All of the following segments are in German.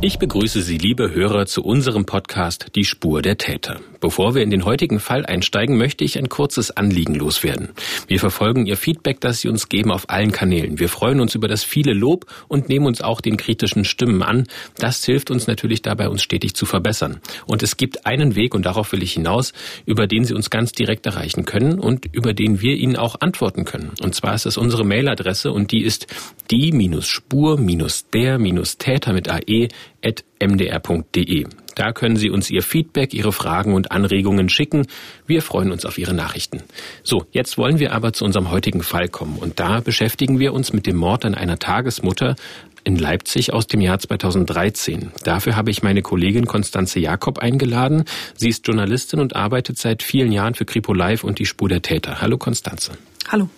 Ich begrüße Sie, liebe Hörer, zu unserem Podcast Die Spur der Täter. Bevor wir in den heutigen Fall einsteigen, möchte ich ein kurzes Anliegen loswerden. Wir verfolgen Ihr Feedback, das Sie uns geben auf allen Kanälen. Wir freuen uns über das viele Lob und nehmen uns auch den kritischen Stimmen an. Das hilft uns natürlich dabei, uns stetig zu verbessern. Und es gibt einen Weg, und darauf will ich hinaus, über den Sie uns ganz direkt erreichen können und über den wir Ihnen auch antworten können. Und zwar ist es unsere Mailadresse und die ist die-spur-der-täter mit AE mdr.de. Da können Sie uns Ihr Feedback, Ihre Fragen und Anregungen schicken. Wir freuen uns auf Ihre Nachrichten. So, jetzt wollen wir aber zu unserem heutigen Fall kommen. Und da beschäftigen wir uns mit dem Mord an einer Tagesmutter in Leipzig aus dem Jahr 2013. Dafür habe ich meine Kollegin Konstanze Jakob eingeladen. Sie ist Journalistin und arbeitet seit vielen Jahren für Kripo Live und die Spur der Täter. Hallo Konstanze. Hallo.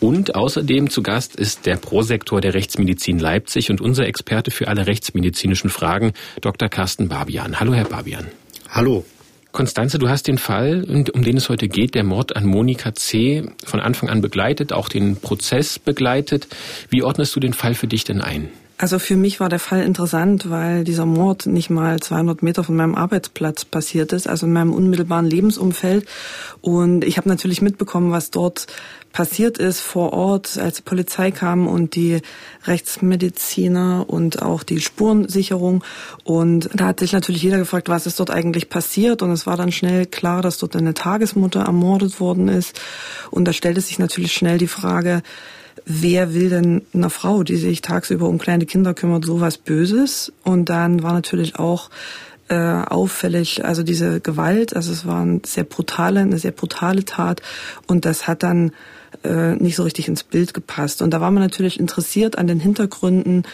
Und außerdem zu Gast ist der Prosektor der Rechtsmedizin Leipzig und unser Experte für alle rechtsmedizinischen Fragen, Dr. Carsten Barbian. Hallo, Herr Barbian. Hallo. Konstanze, du hast den Fall, um den es heute geht, der Mord an Monika C., von Anfang an begleitet, auch den Prozess begleitet. Wie ordnest du den Fall für dich denn ein? Also für mich war der Fall interessant, weil dieser Mord nicht mal 200 Meter von meinem Arbeitsplatz passiert ist, also in meinem unmittelbaren Lebensumfeld. Und ich habe natürlich mitbekommen, was dort passiert ist vor Ort, als die Polizei kam und die Rechtsmediziner und auch die Spurensicherung. Und da hat sich natürlich jeder gefragt, was ist dort eigentlich passiert. Und es war dann schnell klar, dass dort eine Tagesmutter ermordet worden ist. Und da stellte sich natürlich schnell die Frage, wer will denn einer Frau, die sich tagsüber um kleine Kinder kümmert, sowas Böses? Und dann war natürlich auch äh, auffällig, also diese Gewalt, also es war eine sehr brutale, eine sehr brutale Tat und das hat dann äh, nicht so richtig ins Bild gepasst. Und da war man natürlich interessiert an den Hintergründen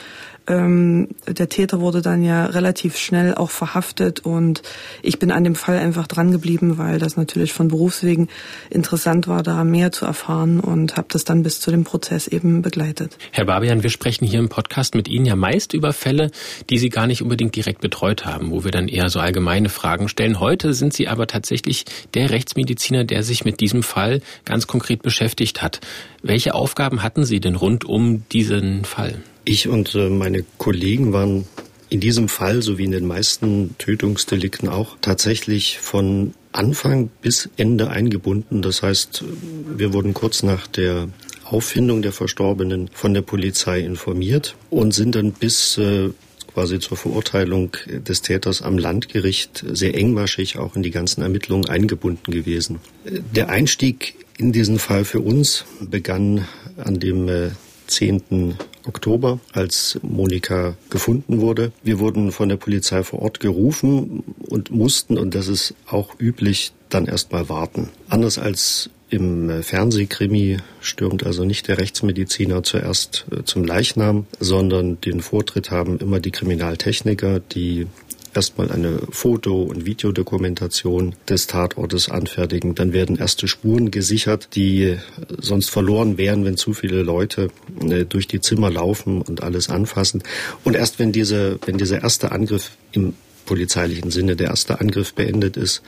ähm, der Täter wurde dann ja relativ schnell auch verhaftet und ich bin an dem Fall einfach dran geblieben, weil das natürlich von Berufswegen interessant war, da mehr zu erfahren und habe das dann bis zu dem Prozess eben begleitet. Herr Babian, wir sprechen hier im Podcast mit Ihnen ja meist über Fälle, die Sie gar nicht unbedingt direkt betreut haben, wo wir dann eher so allgemeine Fragen stellen. Heute sind Sie aber tatsächlich der Rechtsmediziner, der sich mit diesem Fall ganz konkret beschäftigt hat. Welche Aufgaben hatten Sie denn rund um diesen Fall? Ich und äh, meine Kollegen waren in diesem Fall, so wie in den meisten Tötungsdelikten auch, tatsächlich von Anfang bis Ende eingebunden. Das heißt, wir wurden kurz nach der Auffindung der Verstorbenen von der Polizei informiert und sind dann bis äh, quasi zur Verurteilung des Täters am Landgericht sehr engmaschig auch in die ganzen Ermittlungen eingebunden gewesen. Der Einstieg in diesen Fall für uns begann an dem äh, 10. Oktober, als Monika gefunden wurde. Wir wurden von der Polizei vor Ort gerufen und mussten, und das ist auch üblich, dann erstmal warten. Anders als im Fernsehkrimi stürmt also nicht der Rechtsmediziner zuerst äh, zum Leichnam, sondern den Vortritt haben immer die Kriminaltechniker, die erstmal eine Foto- und Videodokumentation des Tatortes anfertigen. Dann werden erste Spuren gesichert, die sonst verloren wären, wenn zu viele Leute äh, durch die Zimmer laufen und alles anfassen. Und erst wenn diese, wenn dieser erste Angriff im polizeilichen Sinne, der erste Angriff beendet ist,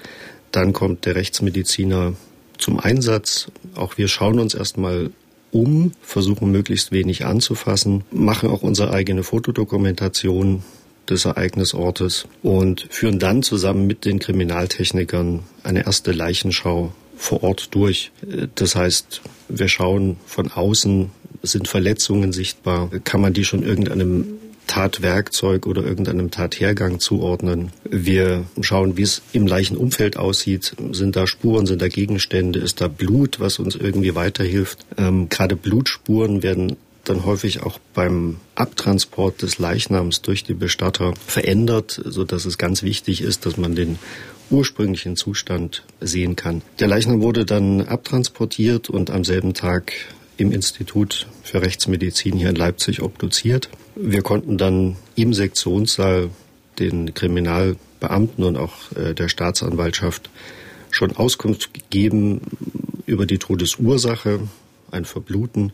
dann kommt der Rechtsmediziner zum Einsatz. Auch wir schauen uns erstmal um, versuchen möglichst wenig anzufassen, machen auch unsere eigene Fotodokumentation, des Ereignisortes und führen dann zusammen mit den Kriminaltechnikern eine erste Leichenschau vor Ort durch. Das heißt, wir schauen von außen, sind Verletzungen sichtbar, kann man die schon irgendeinem Tatwerkzeug oder irgendeinem Tathergang zuordnen. Wir schauen, wie es im Leichenumfeld aussieht. Sind da Spuren, sind da Gegenstände, ist da Blut, was uns irgendwie weiterhilft. Ähm, gerade Blutspuren werden dann häufig auch beim Abtransport des Leichnams durch die Bestatter verändert, so dass es ganz wichtig ist, dass man den ursprünglichen Zustand sehen kann. Der Leichnam wurde dann abtransportiert und am selben Tag im Institut für Rechtsmedizin hier in Leipzig obduziert. Wir konnten dann im Sektionssaal den Kriminalbeamten und auch äh, der Staatsanwaltschaft schon Auskunft geben über die Todesursache, ein Verbluten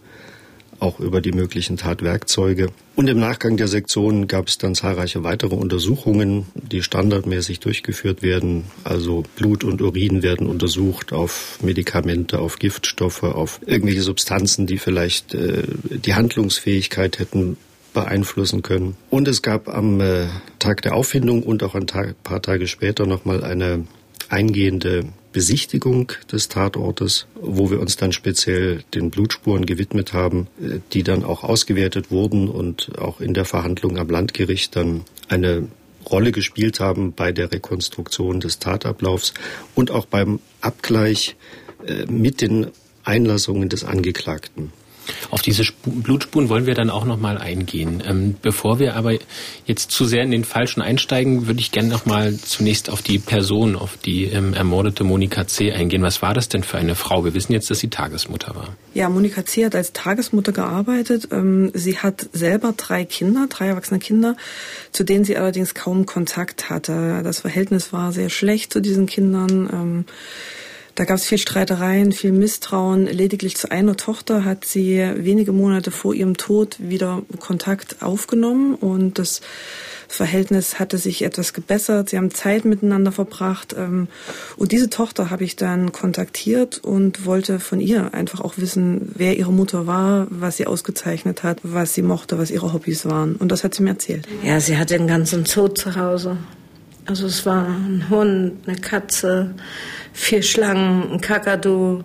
auch über die möglichen Tatwerkzeuge. Und im Nachgang der Sektion gab es dann zahlreiche weitere Untersuchungen, die standardmäßig durchgeführt werden. Also Blut und Urin werden untersucht auf Medikamente, auf Giftstoffe, auf irgendwelche Substanzen, die vielleicht äh, die Handlungsfähigkeit hätten beeinflussen können. Und es gab am äh, Tag der Auffindung und auch ein Tag, paar Tage später nochmal eine eingehende Besichtigung des Tatortes, wo wir uns dann speziell den Blutspuren gewidmet haben, äh, die dann auch ausgewertet wurden und auch in der Verhandlung am Landgericht dann eine Rolle gespielt haben bei der Rekonstruktion des Tatablaufs und auch beim Abgleich äh, mit den Einlassungen des Angeklagten. Auf diese Sp Blutspuren wollen wir dann auch noch mal eingehen. Ähm, bevor wir aber jetzt zu sehr in den Falschen einsteigen, würde ich gerne noch mal zunächst auf die Person, auf die ähm, ermordete Monika C. eingehen. Was war das denn für eine Frau? Wir wissen jetzt, dass sie Tagesmutter war. Ja, Monika C. hat als Tagesmutter gearbeitet. Ähm, sie hat selber drei Kinder, drei erwachsene Kinder, zu denen sie allerdings kaum Kontakt hatte. Das Verhältnis war sehr schlecht zu diesen Kindern. Da gab es viel Streitereien, viel Misstrauen. Lediglich zu einer Tochter hat sie wenige Monate vor ihrem Tod wieder Kontakt aufgenommen und das Verhältnis hatte sich etwas gebessert. Sie haben Zeit miteinander verbracht. Ähm, und diese Tochter habe ich dann kontaktiert und wollte von ihr einfach auch wissen, wer ihre Mutter war, was sie ausgezeichnet hat, was sie mochte, was ihre Hobbys waren. Und das hat sie mir erzählt. Ja, sie hatte den ganzen Zoo zu Hause. Also es war ein Hund, eine Katze, vier Schlangen, ein Kakadu,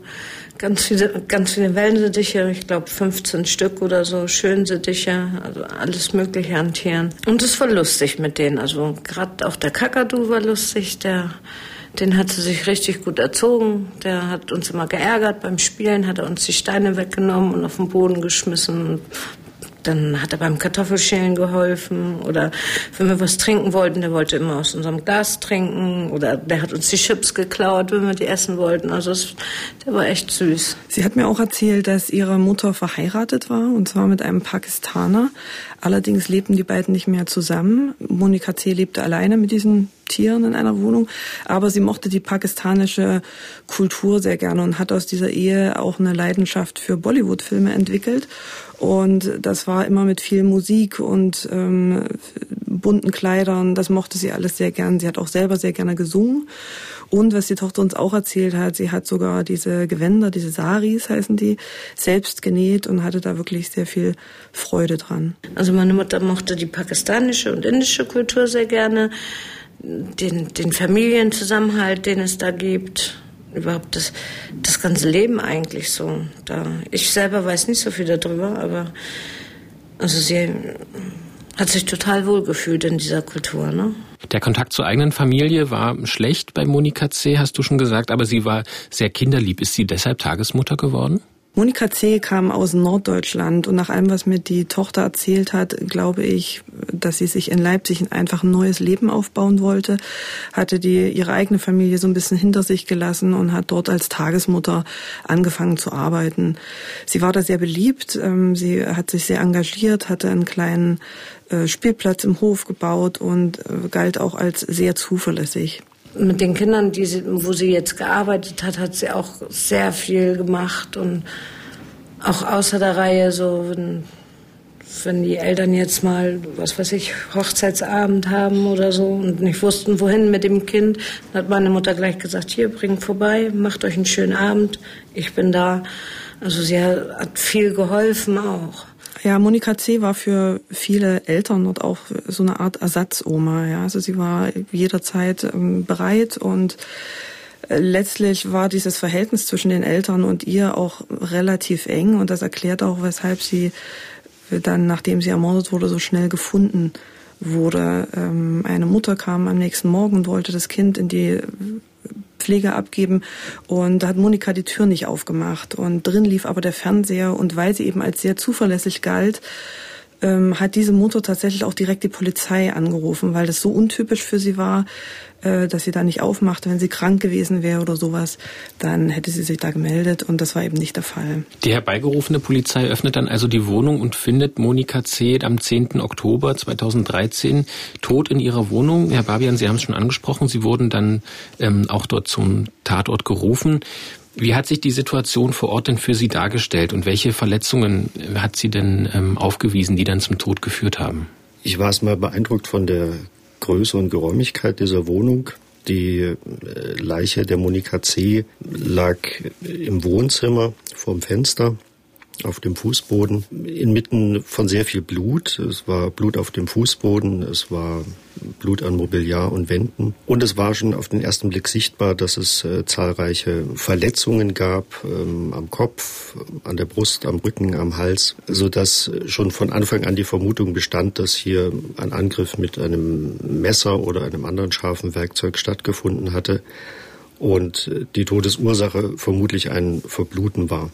ganz viele, ganz viele Wellensittiche, ich glaube 15 Stück oder so, Schönsittiche, also alles Mögliche an Tieren. Und es war lustig mit denen. Also gerade auch der Kakadu war lustig, der den hat sie sich richtig gut erzogen. Der hat uns immer geärgert beim Spielen, hat er uns die Steine weggenommen und auf den Boden geschmissen. Dann hat er beim Kartoffelschälen geholfen oder wenn wir was trinken wollten, der wollte immer aus unserem Glas trinken oder der hat uns die Chips geklaut, wenn wir die essen wollten. Also es, der war echt süß. Sie hat mir auch erzählt, dass ihre Mutter verheiratet war und zwar mit einem Pakistaner. Allerdings lebten die beiden nicht mehr zusammen. Monika C. lebte alleine mit diesen Tieren in einer Wohnung, aber sie mochte die pakistanische Kultur sehr gerne und hat aus dieser Ehe auch eine Leidenschaft für Bollywood-Filme entwickelt. Und das war immer mit viel Musik und ähm, bunten Kleidern. Das mochte sie alles sehr gern. Sie hat auch selber sehr gerne gesungen. Und was die Tochter uns auch erzählt hat, sie hat sogar diese Gewänder, diese Saris heißen die, selbst genäht und hatte da wirklich sehr viel Freude dran. Also meine Mutter mochte die pakistanische und indische Kultur sehr gerne den, den Familienzusammenhalt, den es da gibt, überhaupt das, das ganze Leben eigentlich so. Da, ich selber weiß nicht so viel darüber, aber also sie hat sich total wohlgefühlt in dieser Kultur. Ne? Der Kontakt zur eigenen Familie war schlecht bei Monika C., hast du schon gesagt, aber sie war sehr kinderlieb. Ist sie deshalb Tagesmutter geworden? Monika C. kam aus Norddeutschland und nach allem, was mir die Tochter erzählt hat, glaube ich, dass sie sich in Leipzig einfach ein neues Leben aufbauen wollte, hatte die ihre eigene Familie so ein bisschen hinter sich gelassen und hat dort als Tagesmutter angefangen zu arbeiten. Sie war da sehr beliebt, ähm, sie hat sich sehr engagiert, hatte einen kleinen Spielplatz im Hof gebaut und äh, galt auch als sehr zuverlässig mit den Kindern, die sie, wo sie jetzt gearbeitet hat, hat sie auch sehr viel gemacht und auch außer der Reihe so, wenn, wenn die Eltern jetzt mal, was weiß ich, Hochzeitsabend haben oder so und nicht wussten, wohin mit dem Kind, dann hat meine Mutter gleich gesagt, hier, bringt vorbei, macht euch einen schönen Abend, ich bin da. Also sie hat viel geholfen auch. Ja, Monika C. war für viele Eltern dort auch so eine Art Ersatzoma. Ja, also sie war jederzeit ähm, bereit und äh, letztlich war dieses Verhältnis zwischen den Eltern und ihr auch relativ eng und das erklärt auch, weshalb sie dann, nachdem sie ermordet wurde, so schnell gefunden wurde. Ähm, eine Mutter kam am nächsten Morgen und wollte das Kind in die Pflege abgeben. Und da hat Monika die Tür nicht aufgemacht. Und drin lief aber der Fernseher. Und weil sie eben als sehr zuverlässig galt, ähm, hat diese Mutter tatsächlich auch direkt die Polizei angerufen, weil das so untypisch für sie war, dass sie da nicht aufmachte. Wenn sie krank gewesen wäre oder sowas, dann hätte sie sich da gemeldet und das war eben nicht der Fall. Die herbeigerufene Polizei öffnet dann also die Wohnung und findet Monika C. am 10. Oktober 2013 tot in ihrer Wohnung. Herr Babian, Sie haben es schon angesprochen, Sie wurden dann ähm, auch dort zum Tatort gerufen. Wie hat sich die Situation vor Ort denn für Sie dargestellt und welche Verletzungen hat sie denn ähm, aufgewiesen, die dann zum Tod geführt haben? Ich war erstmal beeindruckt von der Größe und Geräumigkeit dieser Wohnung. Die äh, Leiche der Monika C. lag im Wohnzimmer vorm Fenster auf dem Fußboden, inmitten von sehr viel Blut. Es war Blut auf dem Fußboden, es war Blut an Mobiliar und Wänden. Und es war schon auf den ersten Blick sichtbar, dass es äh, zahlreiche Verletzungen gab ähm, am Kopf, an der Brust, am Rücken, am Hals, so dass schon von Anfang an die Vermutung bestand, dass hier ein Angriff mit einem Messer oder einem anderen scharfen Werkzeug stattgefunden hatte und die Todesursache vermutlich ein Verbluten war.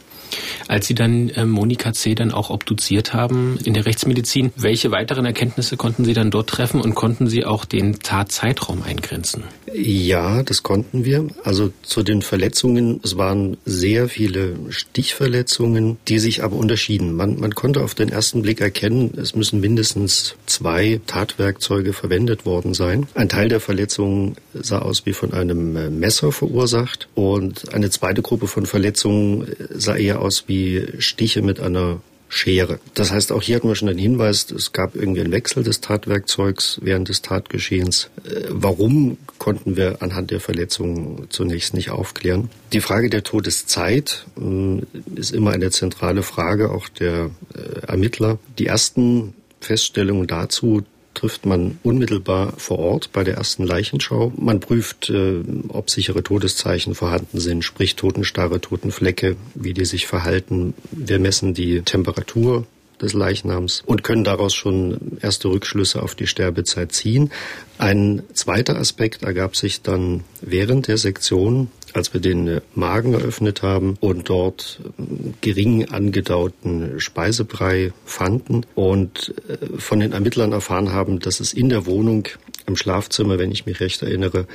Als Sie dann äh, Monika C. dann auch obduziert haben in der Rechtsmedizin, welche weiteren Erkenntnisse konnten Sie dann dort treffen und konnten Sie auch den Tatzeitraum eingrenzen? Ja, das konnten wir. Also zu den Verletzungen, es waren sehr viele Stichverletzungen, die sich aber unterschieden. Man, man konnte auf den ersten Blick erkennen, es müssen mindestens zwei Tatwerkzeuge verwendet worden sein. Ein Teil der Verletzungen sah aus wie von einem äh, Messer verursacht und eine zweite Gruppe von Verletzungen sah eher aus wie Stiche mit einer Schere. Das heißt, auch hier hatten wir schon einen Hinweis, es gab irgendwie einen Wechsel des Tatwerkzeugs während des Tatgeschehens. Äh, warum konnten wir anhand der Verletzungen zunächst nicht aufklären? Die Frage der Todeszeit äh, ist immer eine zentrale Frage auch der äh, Ermittler. Die ersten Feststellungen dazu trifft man unmittelbar vor Ort bei der ersten Leichenschau. Man prüft, äh, ob sichere Todeszeichen vorhanden sind, sprich Totenstarre, Totenflecke, wie die sich verhalten. Wir messen die Temperatur des Leichnams und können daraus schon erste Rückschlüsse auf die Sterbezeit ziehen. Ein zweiter Aspekt ergab sich dann während der Sektion, als wir den Magen eröffnet haben und dort ähm, gering angedauten Speisebrei fanden und äh, von den Ermittlern erfahren haben, dass es in der Wohnung im Schlafzimmer, wenn ich mich recht erinnere,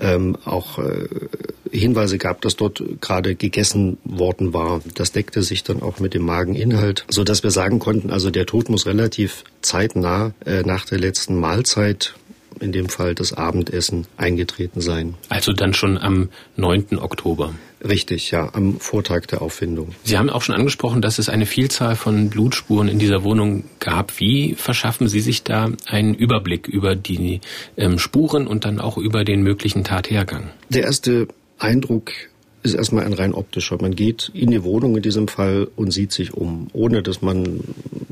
ähm, auch äh, Hinweise gab, dass dort gerade gegessen worden war. Das deckte sich dann auch mit dem Mageninhalt, so dass wir sagen konnten, also der Tod muss relativ zeitnah äh, nach der letzten Mahlzeit in dem Fall das Abendessen eingetreten sein. Also dann schon am 9. Oktober. Richtig, ja, am Vortag der Auffindung. Sie haben auch schon angesprochen, dass es eine Vielzahl von Blutspuren in dieser Wohnung gab. Wie verschaffen Sie sich da einen Überblick über die ähm, Spuren und dann auch über den möglichen Tathergang? Der erste Eindruck ist erstmal ein rein optischer. Man geht in die Wohnung in diesem Fall und sieht sich um, ohne dass man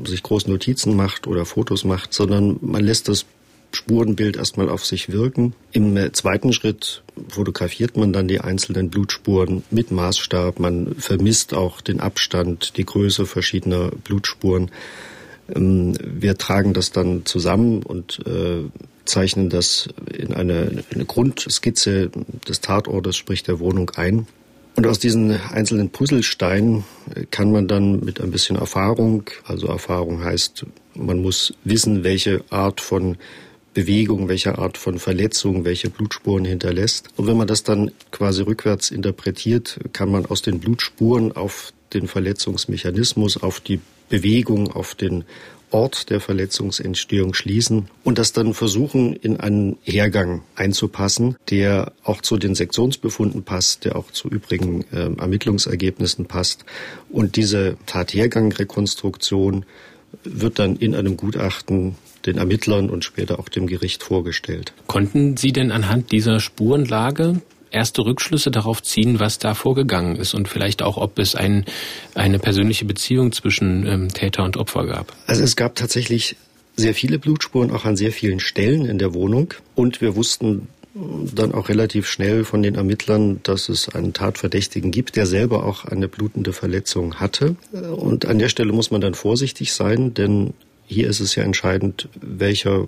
sich große Notizen macht oder Fotos macht, sondern man lässt das Spurenbild erstmal auf sich wirken. Im äh, zweiten Schritt fotografiert man dann die einzelnen Blutspuren mit Maßstab. Man vermisst auch den Abstand, die Größe verschiedener Blutspuren. Ähm, wir tragen das dann zusammen und äh, zeichnen das in eine, eine Grundskizze des Tatortes, sprich der Wohnung ein. Und aus diesen einzelnen Puzzlesteinen äh, kann man dann mit ein bisschen Erfahrung, also Erfahrung heißt, man muss wissen, welche Art von Bewegung, welche Art von Verletzung, welche Blutspuren hinterlässt. Und wenn man das dann quasi rückwärts interpretiert, kann man aus den Blutspuren auf den Verletzungsmechanismus, auf die Bewegung, auf den Ort der Verletzungsentstehung schließen und das dann versuchen, in einen Hergang einzupassen, der auch zu den Sektionsbefunden passt, der auch zu übrigen äh, Ermittlungsergebnissen passt. Und diese Tathergangrekonstruktion wird dann in einem Gutachten den Ermittlern und später auch dem Gericht vorgestellt. Konnten Sie denn anhand dieser Spurenlage erste Rückschlüsse darauf ziehen, was da vorgegangen ist und vielleicht auch, ob es ein, eine persönliche Beziehung zwischen ähm, Täter und Opfer gab? Also es gab tatsächlich sehr viele Blutspuren, auch an sehr vielen Stellen in der Wohnung. Und wir wussten dann auch relativ schnell von den Ermittlern, dass es einen Tatverdächtigen gibt, der selber auch eine blutende Verletzung hatte. Und an der Stelle muss man dann vorsichtig sein, denn hier ist es ja entscheidend, welcher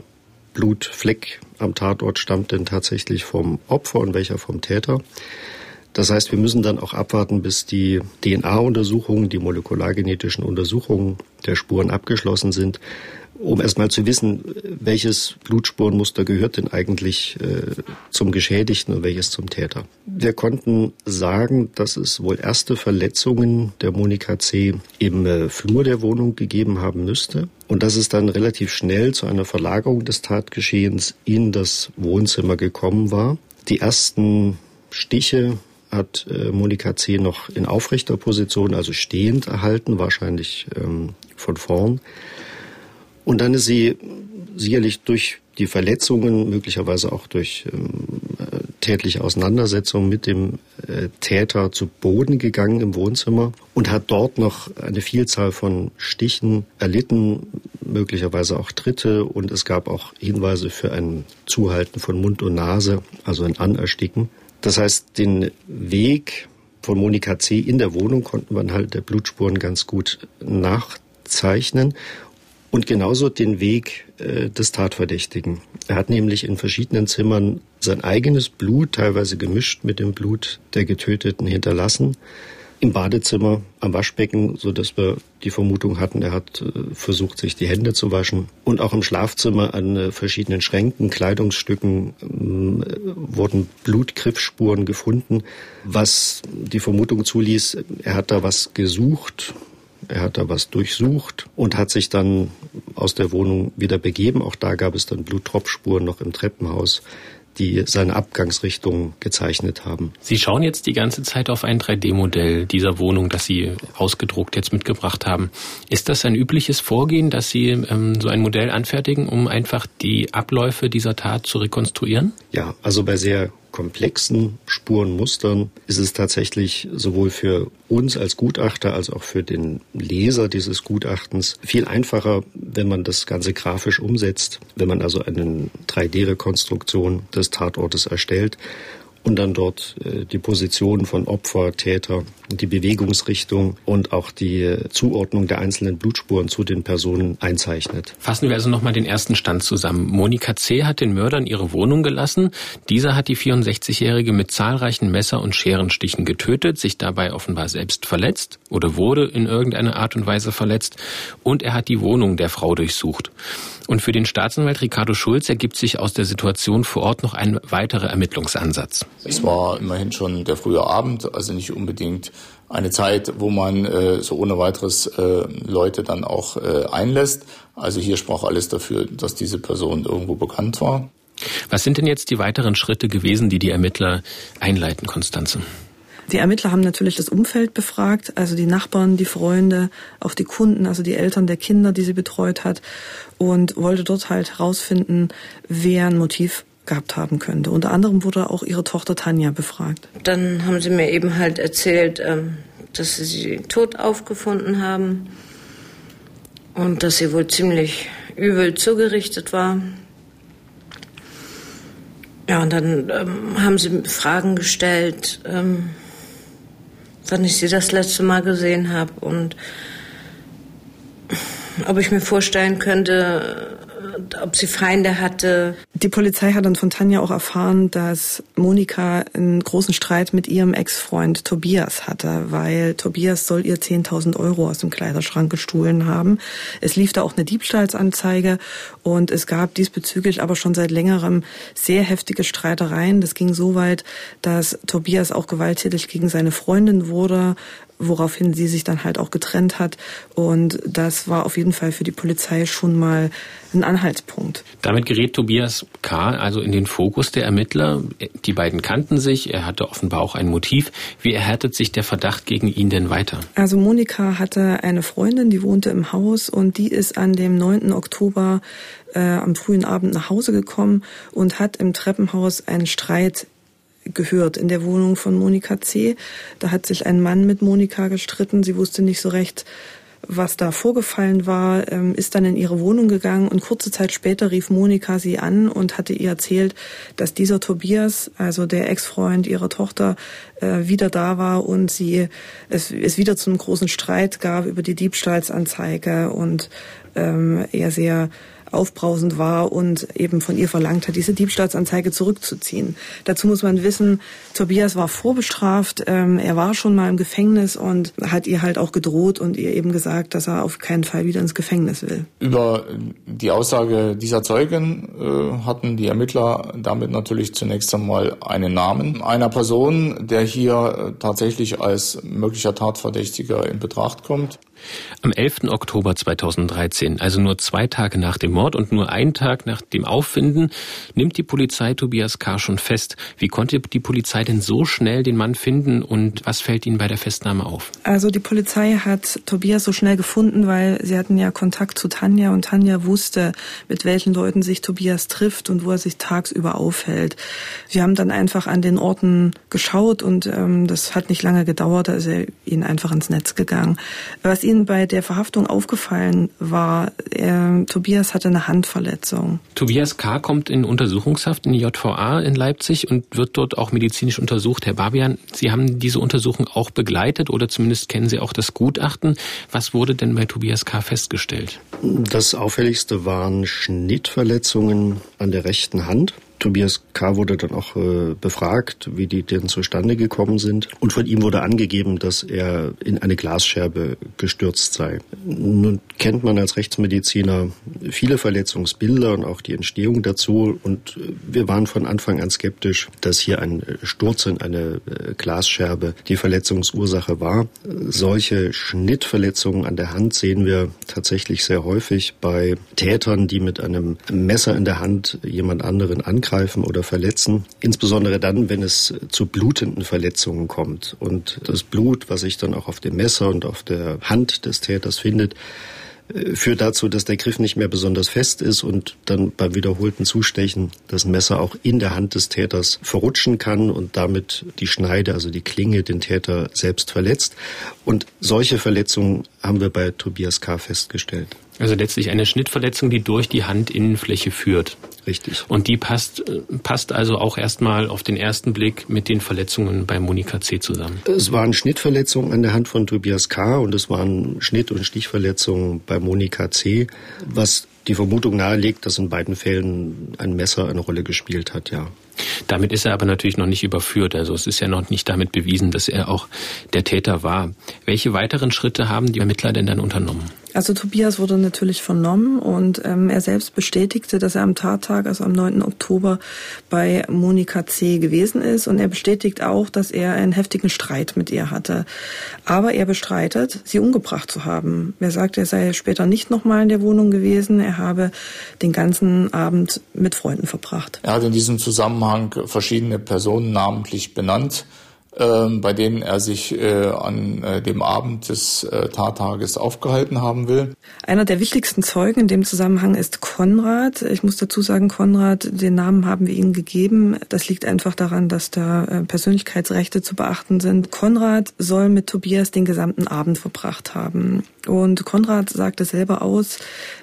Blutfleck am Tatort stammt denn tatsächlich vom Opfer und welcher vom Täter. Das heißt, wir müssen dann auch abwarten, bis die DNA-Untersuchungen, die molekulargenetischen Untersuchungen der Spuren abgeschlossen sind, um erstmal zu wissen, welches Blutspurenmuster gehört denn eigentlich äh, zum Geschädigten und welches zum Täter. Wir konnten sagen, dass es wohl erste Verletzungen der Monika C. im äh, Flur der Wohnung gegeben haben müsste und dass es dann relativ schnell zu einer Verlagerung des Tatgeschehens in das Wohnzimmer gekommen war. Die ersten Stiche hat äh, Monika C. noch in aufrechter Position, also stehend erhalten, wahrscheinlich ähm, von vorn. Und dann ist sie sicherlich durch die Verletzungen, möglicherweise auch durch ähm, tätliche Auseinandersetzung mit dem äh, Täter zu Boden gegangen im Wohnzimmer und hat dort noch eine Vielzahl von Stichen erlitten, möglicherweise auch Tritte und es gab auch Hinweise für ein Zuhalten von Mund und Nase, also ein Anersticken. Das heißt, den Weg von Monika C. in der Wohnung konnten man halt der Blutspuren ganz gut nachzeichnen und genauso den Weg äh, des Tatverdächtigen. Er hat nämlich in verschiedenen Zimmern sein eigenes Blut, teilweise gemischt mit dem Blut der Getöteten, hinterlassen. Im Badezimmer, am Waschbecken, so dass wir die Vermutung hatten, er hat äh, versucht, sich die Hände zu waschen. Und auch im Schlafzimmer an äh, verschiedenen Schränken, Kleidungsstücken äh, wurden Blutgriffspuren gefunden, was die Vermutung zuließ, er hat da was gesucht, er hat da was durchsucht und hat sich dann aus der Wohnung wieder begeben. Auch da gab es dann Bluttropfspuren noch im Treppenhaus die seine Abgangsrichtung gezeichnet haben. Sie schauen jetzt die ganze Zeit auf ein 3D-Modell dieser Wohnung, das Sie ausgedruckt jetzt mitgebracht haben. Ist das ein übliches Vorgehen, dass Sie ähm, so ein Modell anfertigen, um einfach die Abläufe dieser Tat zu rekonstruieren? Ja, also bei sehr komplexen Spurenmustern ist es tatsächlich sowohl für uns als Gutachter als auch für den Leser dieses Gutachtens viel einfacher, wenn man das Ganze grafisch umsetzt, wenn man also eine 3D-Rekonstruktion des Tatortes erstellt und dann dort äh, die Position von Opfer, Täter, die Bewegungsrichtung und auch die Zuordnung der einzelnen Blutspuren zu den Personen einzeichnet. Fassen wir also nochmal den ersten Stand zusammen. Monika C. hat den Mördern ihre Wohnung gelassen. Dieser hat die 64-Jährige mit zahlreichen Messer- und Scherenstichen getötet, sich dabei offenbar selbst verletzt oder wurde in irgendeiner Art und Weise verletzt und er hat die Wohnung der Frau durchsucht. Und für den Staatsanwalt Ricardo Schulz ergibt sich aus der Situation vor Ort noch ein weiterer Ermittlungsansatz. Es war immerhin schon der frühe Abend, also nicht unbedingt eine Zeit, wo man äh, so ohne weiteres äh, Leute dann auch äh, einlässt. Also hier sprach alles dafür, dass diese Person irgendwo bekannt war. Was sind denn jetzt die weiteren Schritte gewesen, die die Ermittler einleiten, Konstanze? Die Ermittler haben natürlich das Umfeld befragt, also die Nachbarn, die Freunde, auch die Kunden, also die Eltern der Kinder, die sie betreut hat und wollte dort halt herausfinden, wer ein Motiv gehabt haben könnte. Unter anderem wurde auch ihre Tochter Tanja befragt. Dann haben sie mir eben halt erzählt, ähm, dass sie sie tot aufgefunden haben und dass sie wohl ziemlich übel zugerichtet war. Ja, und dann ähm, haben sie Fragen gestellt, ähm, wann ich sie das letzte Mal gesehen habe und ob ich mir vorstellen könnte, ob sie Feinde hatte. Die Polizei hat dann von Tanja auch erfahren, dass Monika einen großen Streit mit ihrem Ex-Freund Tobias hatte, weil Tobias soll ihr 10.000 Euro aus dem Kleiderschrank gestohlen haben. Es lief da auch eine Diebstahlsanzeige und es gab diesbezüglich aber schon seit längerem sehr heftige Streitereien. Das ging so weit, dass Tobias auch gewalttätig gegen seine Freundin wurde woraufhin sie sich dann halt auch getrennt hat. Und das war auf jeden Fall für die Polizei schon mal ein Anhaltspunkt. Damit gerät Tobias K. also in den Fokus der Ermittler. Die beiden kannten sich, er hatte offenbar auch ein Motiv. Wie erhärtet sich der Verdacht gegen ihn denn weiter? Also Monika hatte eine Freundin, die wohnte im Haus und die ist an dem 9. Oktober äh, am frühen Abend nach Hause gekommen und hat im Treppenhaus einen Streit gehört in der Wohnung von Monika C. Da hat sich ein Mann mit Monika gestritten. Sie wusste nicht so recht, was da vorgefallen war, ähm, ist dann in ihre Wohnung gegangen und kurze Zeit später rief Monika sie an und hatte ihr erzählt, dass dieser Tobias, also der Ex-Freund ihrer Tochter, äh, wieder da war und sie es, es wieder zu einem großen Streit gab über die Diebstahlsanzeige und ähm, er sehr aufbrausend war und eben von ihr verlangt hat, diese Diebstahlsanzeige zurückzuziehen. Dazu muss man wissen, Tobias war vorbestraft, ähm, er war schon mal im Gefängnis und hat ihr halt auch gedroht und ihr eben gesagt, dass er auf keinen Fall wieder ins Gefängnis will. Über die Aussage dieser Zeugen äh, hatten die Ermittler damit natürlich zunächst einmal einen Namen einer Person, der hier äh, tatsächlich als möglicher Tatverdächtiger in Betracht kommt. Am 11. Oktober 2013, also nur zwei Tage nach dem Mord und nur einen Tag nach dem Auffinden, nimmt die Polizei Tobias K. schon fest. Wie konnte die Polizei denn so schnell den Mann finden und was fällt Ihnen bei der Festnahme auf? Also die Polizei hat Tobias so schnell gefunden, weil sie hatten ja Kontakt zu Tanja und Tanja wusste, mit welchen Leuten sich Tobias trifft und wo er sich tagsüber aufhält. Wir haben dann einfach an den Orten geschaut und ähm, das hat nicht lange gedauert, da ist er ihnen einfach ins Netz gegangen. Was ihnen bei der Verhaftung aufgefallen war, er, Tobias hatte eine Handverletzung. Tobias K. kommt in Untersuchungshaft in die JVA in Leipzig und wird dort auch medizinisch untersucht. Herr Babian, Sie haben diese Untersuchung auch begleitet oder zumindest kennen Sie auch das Gutachten. Was wurde denn bei Tobias K. festgestellt? Das auffälligste waren Schnittverletzungen an der rechten Hand. Tobias K. wurde dann auch äh, befragt, wie die denn zustande gekommen sind. Und von ihm wurde angegeben, dass er in eine Glasscherbe gestürzt sei. Nun kennt man als Rechtsmediziner viele Verletzungsbilder und auch die Entstehung dazu. Und wir waren von Anfang an skeptisch, dass hier ein Sturz in eine äh, Glasscherbe die Verletzungsursache war. Solche Schnittverletzungen an der Hand sehen wir tatsächlich sehr häufig bei Tätern, die mit einem Messer in der Hand jemand anderen angreifen angreifen oder verletzen. Insbesondere dann, wenn es zu blutenden Verletzungen kommt. Und das Blut, was sich dann auch auf dem Messer und auf der Hand des Täters findet, äh, führt dazu, dass der Griff nicht mehr besonders fest ist und dann beim wiederholten Zustechen das Messer auch in der Hand des Täters verrutschen kann und damit die Schneide, also die Klinge, den Täter selbst verletzt. Und solche Verletzungen haben wir bei Tobias K. festgestellt. Also letztlich eine Schnittverletzung, die durch die Handinnenfläche führt. Richtig. Und die passt, passt also auch erstmal auf den ersten Blick mit den Verletzungen bei Monika C. zusammen. Es waren Schnittverletzungen an der Hand von Tobias K. und es waren Schnitt- und Stichverletzungen bei Monika C., was die Vermutung nahelegt, dass in beiden Fällen ein Messer eine Rolle gespielt hat, ja. Damit ist er aber natürlich noch nicht überführt. Also es ist ja noch nicht damit bewiesen, dass er auch der Täter war. Welche weiteren Schritte haben die Ermittler denn dann unternommen? Also Tobias wurde natürlich vernommen und ähm, er selbst bestätigte, dass er am Tattag, also am 9. Oktober, bei Monika C. gewesen ist und er bestätigt auch, dass er einen heftigen Streit mit ihr hatte. Aber er bestreitet, sie umgebracht zu haben. Er sagt, er sei später nicht nochmal in der Wohnung gewesen, er habe den ganzen Abend mit Freunden verbracht. Er hat in diesem Zusammenhang verschiedene Personen namentlich benannt bei denen er sich äh, an äh, dem Abend des äh, Tattages aufgehalten haben will. Einer der wichtigsten Zeugen in dem Zusammenhang ist Konrad. Ich muss dazu sagen, Konrad, den Namen haben wir ihm gegeben. Das liegt einfach daran, dass da Persönlichkeitsrechte zu beachten sind. Konrad soll mit Tobias den gesamten Abend verbracht haben. Und Konrad sagte selber aus,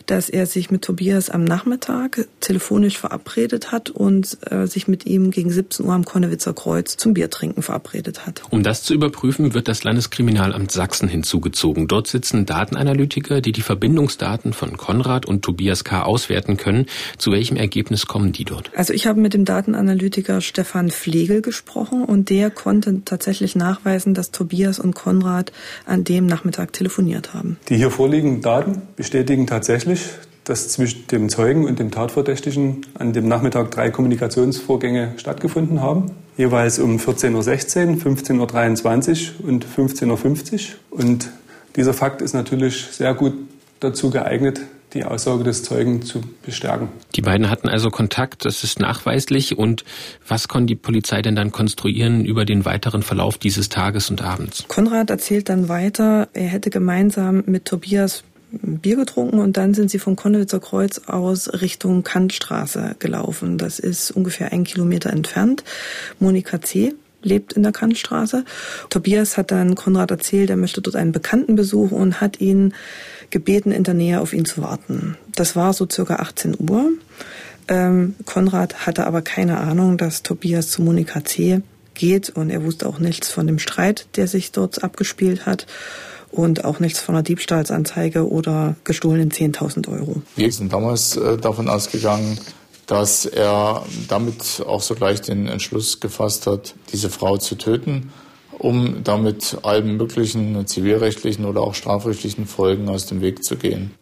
dass er sich mit Tobias am Nachmittag telefonisch verabredet hat und äh, sich mit ihm gegen 17 Uhr am Konnewitzer Kreuz zum Biertrinken verabredet hat. Um das zu überprüfen, wird das Landeskriminalamt Sachsen hinzugezogen. Dort sitzen Datenanalytiker, die die Verbindungsdaten von Konrad und Tobias K. auswerten können. Zu welchem Ergebnis kommen die dort? Also ich habe mit dem Datenanalytiker Stefan Flegel gesprochen und der konnte tatsächlich nachweisen, dass Tobias und Konrad an dem Nachmittag telefoniert haben haben. Die hier vorliegenden Daten bestätigen tatsächlich, dass zwischen dem Zeugen und dem Tatverdächtigen an dem Nachmittag drei Kommunikationsvorgänge stattgefunden haben. Jeweils um 14.16 Uhr, 15.23 Uhr und 15.50 Uhr. Und dieser Fakt ist natürlich sehr gut dazu geeignet, die Aussage des Zeugen zu bestärken. Die beiden hatten also Kontakt, das ist nachweislich. Und was konnte die Polizei denn dann konstruieren über den weiteren Verlauf dieses Tages und Abends? Konrad erzählt dann weiter, er hätte gemeinsam mit Tobias Bier getrunken und dann sind sie vom Konnewitzer Kreuz aus Richtung Kantstraße gelaufen. Das ist ungefähr ein Kilometer entfernt. Monika C lebt in der Kantstraße. Tobias hat dann Konrad erzählt, er möchte dort einen Bekannten besuchen und hat ihn gebeten, in der Nähe auf ihn zu warten. Das war so circa 18 Uhr. Ähm, Konrad hatte aber keine Ahnung, dass Tobias zu Monika C. geht und er wusste auch nichts von dem Streit, der sich dort abgespielt hat und auch nichts von einer Diebstahlsanzeige oder gestohlenen 10.000 Euro. Wir sind damals äh, davon ausgegangen, dass er damit auch sogleich den Entschluss gefasst hat, diese Frau zu töten um damit allen möglichen zivilrechtlichen oder auch strafrechtlichen Folgen aus dem Weg zu gehen.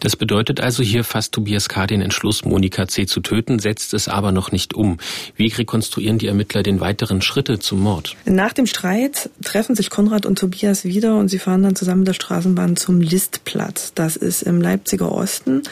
Das bedeutet also, hier fasst Tobias K. den Entschluss, Monika C. zu töten, setzt es aber noch nicht um. Wie rekonstruieren die Ermittler den weiteren Schritte zum Mord? Nach dem Streit treffen sich Konrad und Tobias wieder und sie fahren dann zusammen mit der Straßenbahn zum Listplatz. Das ist im Leipziger Osten.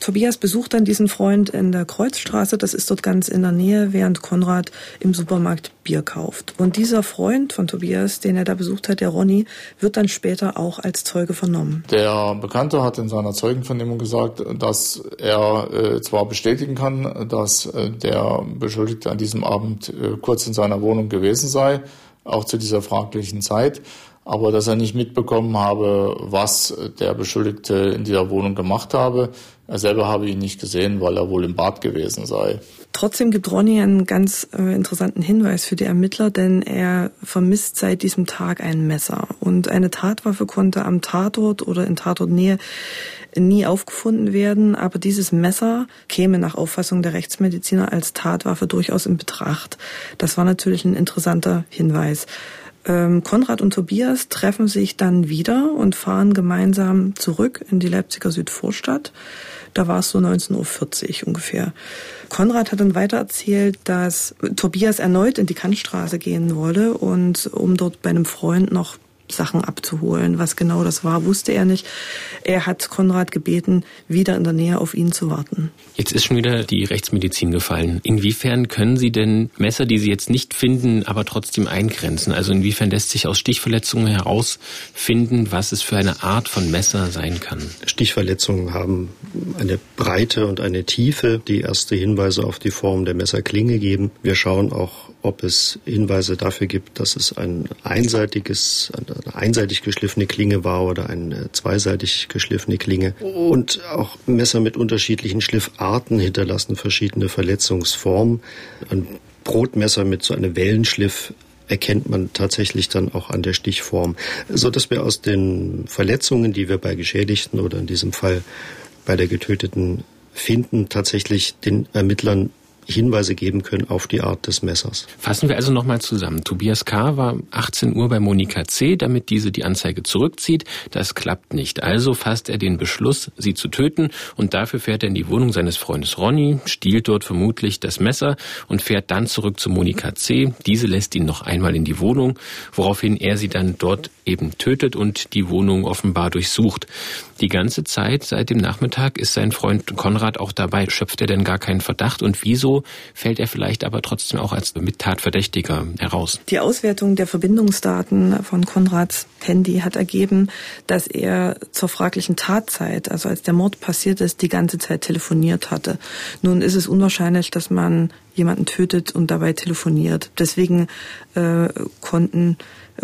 Tobias besucht dann diesen Freund in der Kreuzstraße, das ist dort ganz in der Nähe, während Konrad im Supermarkt Bier kauft. Und dieser Freund von Tobias, den er da besucht hat, der Ronny, wird dann später auch als Zeuge vernommen. Der Bekannte hat in seiner Zeugenvernehmung gesagt, dass er äh, zwar bestätigen kann, dass äh, der Beschuldigte an diesem Abend äh, kurz in seiner Wohnung gewesen sei, auch zu dieser fraglichen Zeit, aber dass er nicht mitbekommen habe, was der Beschuldigte in dieser Wohnung gemacht habe. Er selber habe ihn nicht gesehen, weil er wohl im Bad gewesen sei. Trotzdem gibt Ronny einen ganz äh, interessanten Hinweis für die Ermittler, denn er vermisst seit diesem Tag ein Messer. Und eine Tatwaffe konnte am Tatort oder in Tatortnähe nie aufgefunden werden, aber dieses Messer käme nach Auffassung der Rechtsmediziner als Tatwaffe durchaus in Betracht. Das war natürlich ein interessanter Hinweis. Ähm, Konrad und Tobias treffen sich dann wieder und fahren gemeinsam zurück in die Leipziger Südvorstadt. Da war es so 19.40 Uhr ungefähr. Konrad hat dann weiter erzählt, dass Tobias erneut in die Kantstraße gehen wolle und um dort bei einem Freund noch Sachen abzuholen. Was genau das war, wusste er nicht. Er hat Konrad gebeten, wieder in der Nähe auf ihn zu warten. Jetzt ist schon wieder die Rechtsmedizin gefallen. Inwiefern können Sie denn Messer, die Sie jetzt nicht finden, aber trotzdem eingrenzen? Also inwiefern lässt sich aus Stichverletzungen herausfinden, was es für eine Art von Messer sein kann? Stichverletzungen haben eine Breite und eine Tiefe, die erste Hinweise auf die Form der Messerklinge geben. Wir schauen auch, ob es Hinweise dafür gibt, dass es ein einseitiges, eine einseitig geschliffene Klinge war oder eine zweiseitig geschliffene Klinge. Und auch Messer mit unterschiedlichen Schliffarten hinterlassen verschiedene Verletzungsformen. Ein Brotmesser mit so einem Wellenschliff erkennt man tatsächlich dann auch an der Stichform, so dass wir aus den Verletzungen, die wir bei Geschädigten oder in diesem Fall bei der Getöteten finden, tatsächlich den Ermittlern Hinweise geben können auf die Art des Messers. Fassen wir also nochmal zusammen. Tobias K. war 18 Uhr bei Monika C., damit diese die Anzeige zurückzieht. Das klappt nicht. Also fasst er den Beschluss, sie zu töten und dafür fährt er in die Wohnung seines Freundes Ronny, stiehlt dort vermutlich das Messer und fährt dann zurück zu Monika C. Diese lässt ihn noch einmal in die Wohnung, woraufhin er sie dann dort eben tötet und die Wohnung offenbar durchsucht. Die ganze Zeit seit dem Nachmittag ist sein Freund Konrad auch dabei. Schöpft er denn gar keinen Verdacht? Und wieso fällt er vielleicht aber trotzdem auch als Mittatverdächtiger heraus? Die Auswertung der Verbindungsdaten von Konrads Handy hat ergeben, dass er zur fraglichen Tatzeit, also als der Mord passiert ist, die ganze Zeit telefoniert hatte. Nun ist es unwahrscheinlich, dass man jemanden tötet und dabei telefoniert. Deswegen äh, konnten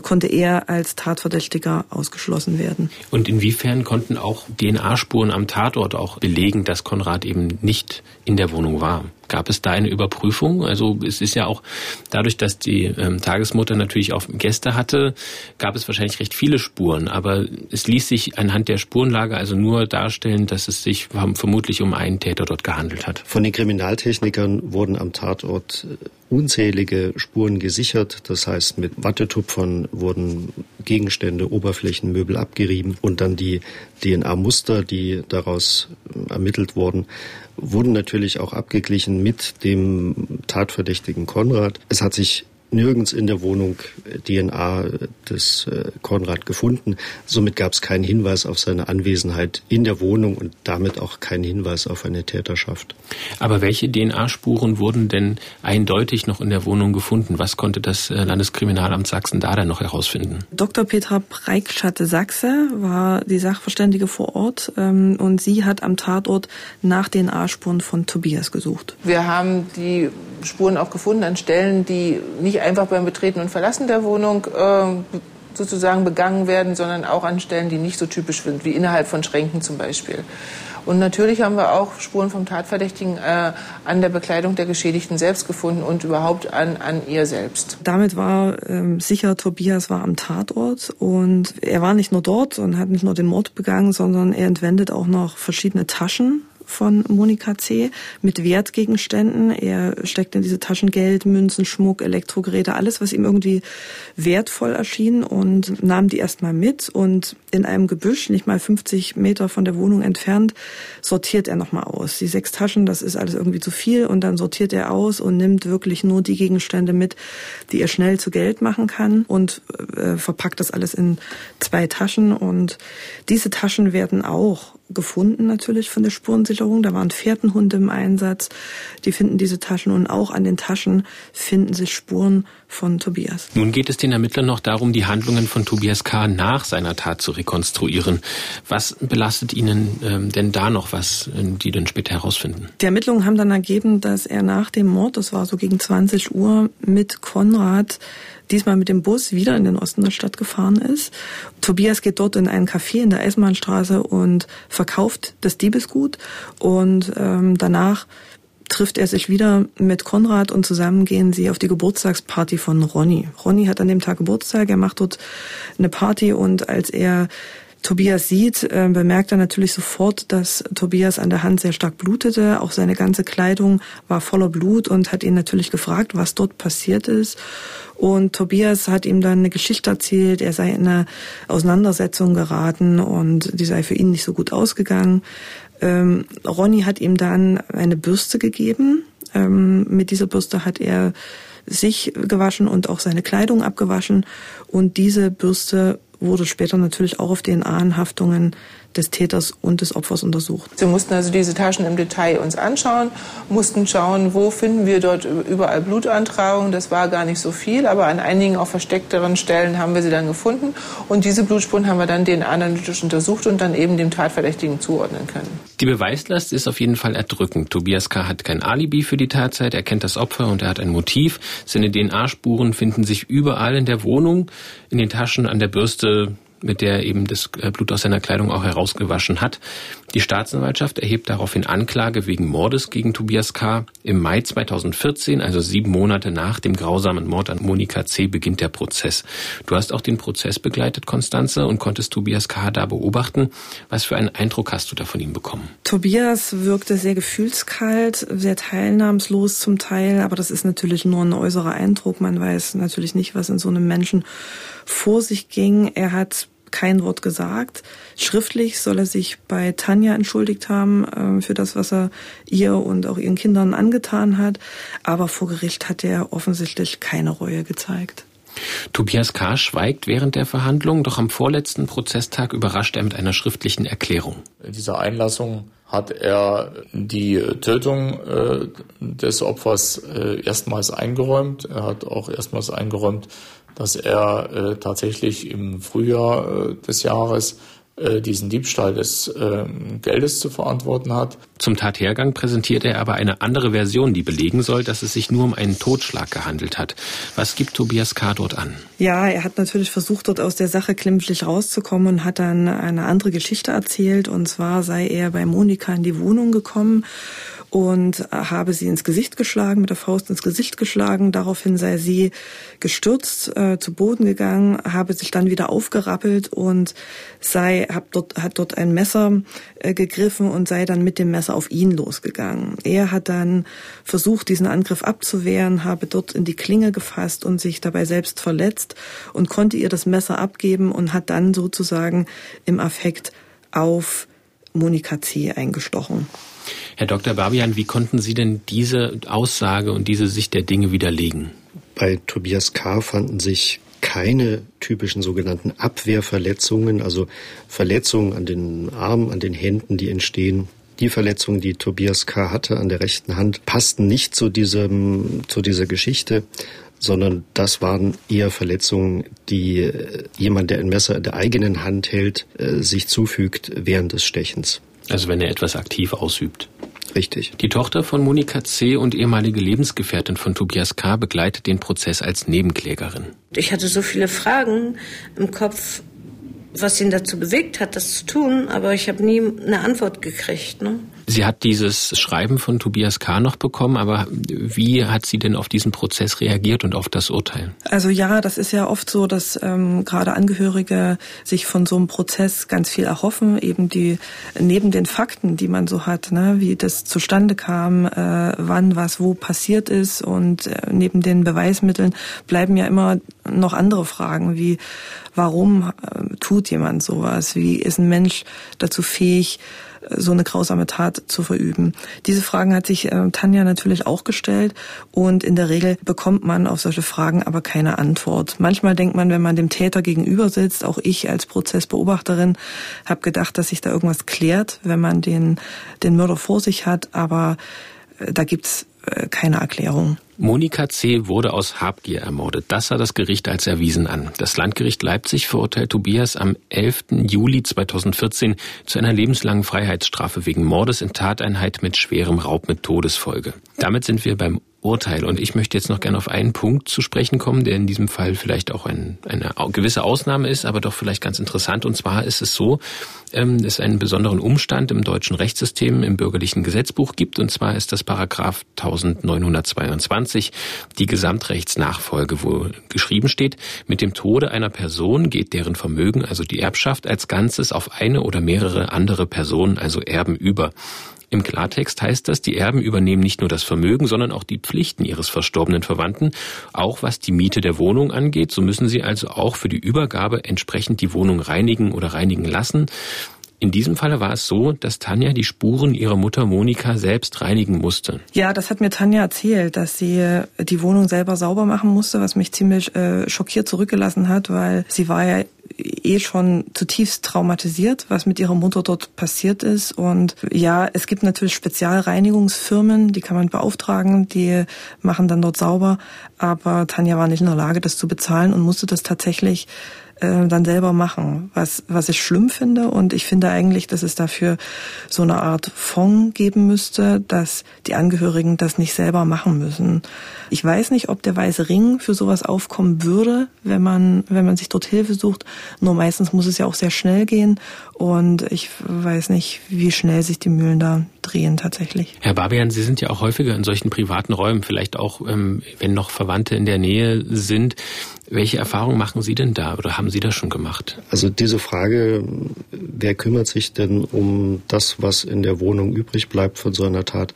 konnte er als Tatverdächtiger ausgeschlossen werden. Und inwiefern konnten auch DNA-Spuren am Tatort auch belegen, dass Konrad eben nicht in der Wohnung war? Gab es da eine Überprüfung? Also es ist ja auch dadurch, dass die ähm, Tagesmutter natürlich auch Gäste hatte, gab es wahrscheinlich recht viele Spuren. Aber es ließ sich anhand der Spurenlage also nur darstellen, dass es sich vermutlich um einen Täter dort gehandelt hat. Von den Kriminaltechnikern wurden am Tatort äh, unzählige Spuren gesichert. Das heißt, mit Wattetupfern wurden Gegenstände, Oberflächen, Möbel abgerieben und dann die DNA-Muster, die daraus äh, ermittelt wurden, wurden natürlich auch abgeglichen mit dem Tatverdächtigen Konrad. Es hat sich nirgends in der Wohnung DNA des äh, Konrad gefunden. Somit gab es keinen Hinweis auf seine Anwesenheit in der Wohnung und damit auch keinen Hinweis auf eine Täterschaft. Aber welche DNA-Spuren wurden denn eindeutig noch in der Wohnung gefunden? Was konnte das äh, Landeskriminalamt Sachsen da dann noch herausfinden? Dr. Petra Breikschatte-Sachse war die Sachverständige vor Ort ähm, und sie hat am Tatort nach DNA-Spuren von Tobias gesucht. Wir haben die Spuren auch gefunden an Stellen, die nicht einfach beim Betreten und Verlassen der Wohnung äh, sozusagen begangen werden, sondern auch an Stellen, die nicht so typisch sind, wie innerhalb von Schränken zum Beispiel. Und natürlich haben wir auch Spuren vom Tatverdächtigen äh, an der Bekleidung der Geschädigten selbst gefunden und überhaupt an, an ihr selbst. Damit war ähm, sicher, Tobias war am Tatort und er war nicht nur dort und hat nicht nur den Mord begangen, sondern er entwendet auch noch verschiedene Taschen von Monika C. mit Wertgegenständen. Er steckt in diese Taschen Geld, Münzen, Schmuck, Elektrogeräte, alles, was ihm irgendwie wertvoll erschien und nahm die erstmal mit und in einem Gebüsch, nicht mal 50 Meter von der Wohnung entfernt, sortiert er nochmal aus. Die sechs Taschen, das ist alles irgendwie zu viel und dann sortiert er aus und nimmt wirklich nur die Gegenstände mit, die er schnell zu Geld machen kann und äh, verpackt das alles in zwei Taschen und diese Taschen werden auch gefunden natürlich von der Spurensicherung. Da waren Fährtenhunde im Einsatz. Die finden diese Taschen und auch an den Taschen finden sich Spuren von Tobias. Nun geht es den Ermittlern noch darum, die Handlungen von Tobias K. nach seiner Tat zu rekonstruieren. Was belastet Ihnen ähm, denn da noch, was äh, die dann später herausfinden? Die Ermittlungen haben dann ergeben, dass er nach dem Mord, das war so gegen 20 Uhr, mit Konrad diesmal mit dem Bus wieder in den Osten der Stadt gefahren ist. Tobias geht dort in ein Café in der Eisenbahnstraße und verkauft das Diebesgut und ähm, danach trifft er sich wieder mit Konrad und zusammen gehen sie auf die Geburtstagsparty von Ronny. Ronny hat an dem Tag Geburtstag, er macht dort eine Party und als er Tobias sieht, äh, bemerkt er natürlich sofort, dass Tobias an der Hand sehr stark blutete. Auch seine ganze Kleidung war voller Blut und hat ihn natürlich gefragt, was dort passiert ist. Und Tobias hat ihm dann eine Geschichte erzählt, er sei in eine Auseinandersetzung geraten und die sei für ihn nicht so gut ausgegangen. Ähm, Ronny hat ihm dann eine Bürste gegeben. Ähm, mit dieser Bürste hat er sich gewaschen und auch seine Kleidung abgewaschen. Und diese Bürste wurde später natürlich auch auf DNA-Haftungen des Täters und des Opfers untersucht. Wir mussten also diese Taschen im Detail uns anschauen, mussten schauen, wo finden wir dort überall Blutantragungen. Das war gar nicht so viel, aber an einigen auch versteckteren Stellen haben wir sie dann gefunden. Und diese Blutspuren haben wir dann DNA-analytisch untersucht und dann eben dem Tatverdächtigen zuordnen können. Die Beweislast ist auf jeden Fall erdrückend. Tobias K. hat kein Alibi für die Tatzeit, er kennt das Opfer und er hat ein Motiv. Seine DNA-Spuren finden sich überall in der Wohnung, in den Taschen, an der Bürste, mit der er eben das äh, Blut aus seiner Kleidung auch herausgewaschen hat. Die Staatsanwaltschaft erhebt daraufhin Anklage wegen Mordes gegen Tobias K. Im Mai 2014, also sieben Monate nach dem grausamen Mord an Monika C., beginnt der Prozess. Du hast auch den Prozess begleitet, Konstanze, und konntest Tobias K. da beobachten. Was für einen Eindruck hast du da von ihm bekommen? Tobias wirkte sehr gefühlskalt, sehr teilnahmslos zum Teil, aber das ist natürlich nur ein äußerer Eindruck. Man weiß natürlich nicht, was in so einem Menschen vor sich ging. Er hat kein Wort gesagt. Schriftlich soll er sich bei Tanja entschuldigt haben äh, für das, was er ihr und auch ihren Kindern angetan hat. Aber vor Gericht hat er offensichtlich keine Reue gezeigt. Tobias K. schweigt während der Verhandlung, doch am vorletzten Prozesstag überrascht er mit einer schriftlichen Erklärung. In dieser Einlassung hat er die Tötung äh, des Opfers äh, erstmals eingeräumt. Er hat auch erstmals eingeräumt, dass er äh, tatsächlich im Frühjahr äh, des Jahres äh, diesen Diebstahl des äh, Geldes zu verantworten hat. Zum Tathergang präsentiert er aber eine andere Version, die belegen soll, dass es sich nur um einen Totschlag gehandelt hat. Was gibt Tobias K. dort an? Ja, er hat natürlich versucht, dort aus der Sache klimpflich rauszukommen und hat dann eine andere Geschichte erzählt. Und zwar sei er bei Monika in die Wohnung gekommen und habe sie ins Gesicht geschlagen, mit der Faust ins Gesicht geschlagen. Daraufhin sei sie gestürzt, äh, zu Boden gegangen, habe sich dann wieder aufgerappelt und sei, hab dort, hat dort ein Messer äh, gegriffen und sei dann mit dem Messer auf ihn losgegangen. Er hat dann versucht, diesen Angriff abzuwehren, habe dort in die Klinge gefasst und sich dabei selbst verletzt und konnte ihr das Messer abgeben und hat dann sozusagen im Affekt auf Monika C. eingestochen. Herr Dr. Babian, wie konnten Sie denn diese Aussage und diese Sicht der Dinge widerlegen? Bei Tobias K. fanden sich keine typischen sogenannten Abwehrverletzungen, also Verletzungen an den Armen, an den Händen, die entstehen. Die Verletzungen, die Tobias K. hatte an der rechten Hand, passten nicht zu diesem, zu dieser Geschichte, sondern das waren eher Verletzungen, die äh, jemand, der ein Messer in der eigenen Hand hält, äh, sich zufügt während des Stechens. Also wenn er etwas aktiv ausübt. Richtig. Die Tochter von Monika C. und ehemalige Lebensgefährtin von Tobias K. begleitet den Prozess als Nebenklägerin. Ich hatte so viele Fragen im Kopf, was ihn dazu bewegt hat, das zu tun, aber ich habe nie eine Antwort gekriegt. Ne? Sie hat dieses Schreiben von Tobias K. noch bekommen, aber wie hat sie denn auf diesen Prozess reagiert und auf das Urteil? Also ja, das ist ja oft so, dass ähm, gerade Angehörige sich von so einem Prozess ganz viel erhoffen, eben die neben den Fakten, die man so hat, ne, wie das zustande kam, äh, wann was wo passiert ist und äh, neben den Beweismitteln bleiben ja immer noch andere Fragen wie warum äh, tut jemand sowas? Wie ist ein Mensch dazu fähig, so eine grausame Tat zu verüben. Diese Fragen hat sich äh, Tanja natürlich auch gestellt und in der Regel bekommt man auf solche Fragen aber keine Antwort. Manchmal denkt man, wenn man dem Täter gegenüber sitzt, auch ich als Prozessbeobachterin habe gedacht, dass sich da irgendwas klärt, wenn man den, den Mörder vor sich hat, aber äh, da gibt's äh, keine Erklärung. Monika C. wurde aus Habgier ermordet. Das sah das Gericht als erwiesen an. Das Landgericht Leipzig verurteilt Tobias am 11. Juli 2014 zu einer lebenslangen Freiheitsstrafe wegen Mordes in Tateinheit mit schwerem Raub mit Todesfolge. Damit sind wir beim Urteil. Und ich möchte jetzt noch gerne auf einen Punkt zu sprechen kommen, der in diesem Fall vielleicht auch ein, eine gewisse Ausnahme ist, aber doch vielleicht ganz interessant. Und zwar ist es so, ähm, dass es einen besonderen Umstand im deutschen Rechtssystem im bürgerlichen Gesetzbuch gibt. Und zwar ist das Paragraph 1922 die Gesamtrechtsnachfolge, wo geschrieben steht, mit dem Tode einer Person geht deren Vermögen, also die Erbschaft als Ganzes auf eine oder mehrere andere Personen, also Erben über. Im Klartext heißt das, die Erben übernehmen nicht nur das Vermögen, sondern auch die Pflichten ihres verstorbenen Verwandten, auch was die Miete der Wohnung angeht. So müssen sie also auch für die Übergabe entsprechend die Wohnung reinigen oder reinigen lassen. In diesem Falle war es so, dass Tanja die Spuren ihrer Mutter Monika selbst reinigen musste. Ja, das hat mir Tanja erzählt, dass sie äh, die Wohnung selber sauber machen musste, was mich ziemlich äh, schockiert zurückgelassen hat, weil sie war ja eh schon zutiefst traumatisiert, was mit ihrer Mutter dort passiert ist. Und ja, es gibt natürlich Spezialreinigungsfirmen, die kann man beauftragen, die machen dann dort sauber. Aber Tanja war nicht in der Lage, das zu bezahlen und musste das tatsächlich äh, dann selber machen, was, was ich schlimm finde. Und ich finde eigentlich, dass es dafür so eine Art Fonds geben müsste, dass die Angehörigen das nicht selber machen müssen. Ich weiß nicht, ob der Weiße Ring für sowas aufkommen würde, wenn man, wenn man sich dort Hilfe sucht. Nur meistens muss es ja auch sehr schnell gehen. Und ich weiß nicht, wie schnell sich die Mühlen da drehen tatsächlich. Herr Babian, Sie sind ja auch häufiger in solchen privaten Räumen, vielleicht auch, ähm, wenn noch Verwandte in der Nähe sind. Welche Erfahrungen machen Sie denn da oder haben Sie das schon gemacht? Also diese Frage, wer kümmert sich denn um das, was in der Wohnung übrig bleibt von so einer Tat?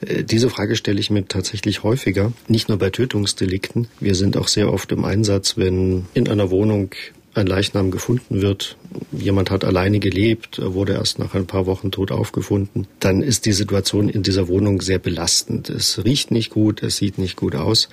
Äh, diese Frage stelle ich mir tatsächlich häufiger, nicht nur bei Tötungsdelikten. Wir sind auch sehr oft im Einsatz, wenn in einer Wohnung ein Leichnam gefunden wird, jemand hat alleine gelebt, wurde erst nach ein paar Wochen tot aufgefunden, dann ist die Situation in dieser Wohnung sehr belastend. Es riecht nicht gut, es sieht nicht gut aus.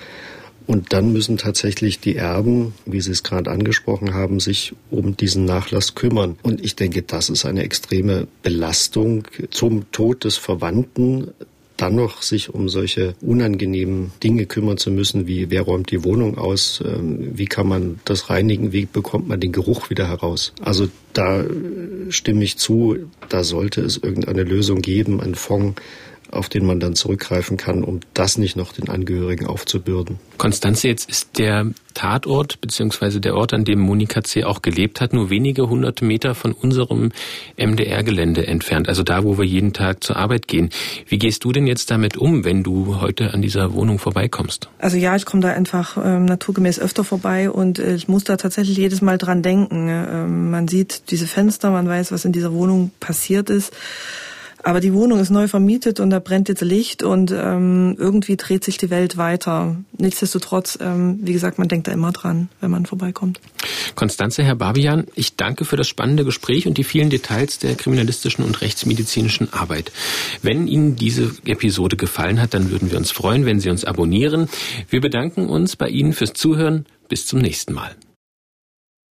Und dann müssen tatsächlich die Erben, wie Sie es gerade angesprochen haben, sich um diesen Nachlass kümmern. Und ich denke, das ist eine extreme Belastung zum Tod des Verwandten dann noch sich um solche unangenehmen Dinge kümmern zu müssen, wie wer räumt die Wohnung aus, ähm, wie kann man das reinigen, wie bekommt man den Geruch wieder heraus. Also da stimme ich zu, da sollte es irgendeine Lösung geben, ein Fonds, auf den man dann zurückgreifen kann, um das nicht noch den Angehörigen aufzubürden. Konstanze, jetzt ist der Tatort beziehungsweise der Ort, an dem Monika C. auch gelebt hat, nur wenige hundert Meter von unserem MDR-Gelände entfernt, also da, wo wir jeden Tag zur Arbeit gehen. Wie gehst du denn jetzt damit um, wenn du heute an dieser Wohnung vorbeikommst? Also ja, ich komme da einfach ähm, naturgemäß öfter vorbei und äh, ich muss da tatsächlich jedes Mal dran denken. Ähm, man sieht diese Fenster, man weiß, was in dieser Wohnung passiert ist. Aber die Wohnung ist neu vermietet und da brennt jetzt Licht und ähm, irgendwie dreht sich die Welt weiter. Nichtsdestotrotz, ähm, wie gesagt, man denkt da immer dran, wenn man vorbeikommt. Konstanze, Herr Babian, ich danke für das spannende Gespräch und die vielen Details der kriminalistischen und rechtsmedizinischen Arbeit. Wenn Ihnen diese Episode gefallen hat, dann würden wir uns freuen, wenn Sie uns abonnieren. Wir bedanken uns bei Ihnen fürs Zuhören. Bis zum nächsten Mal.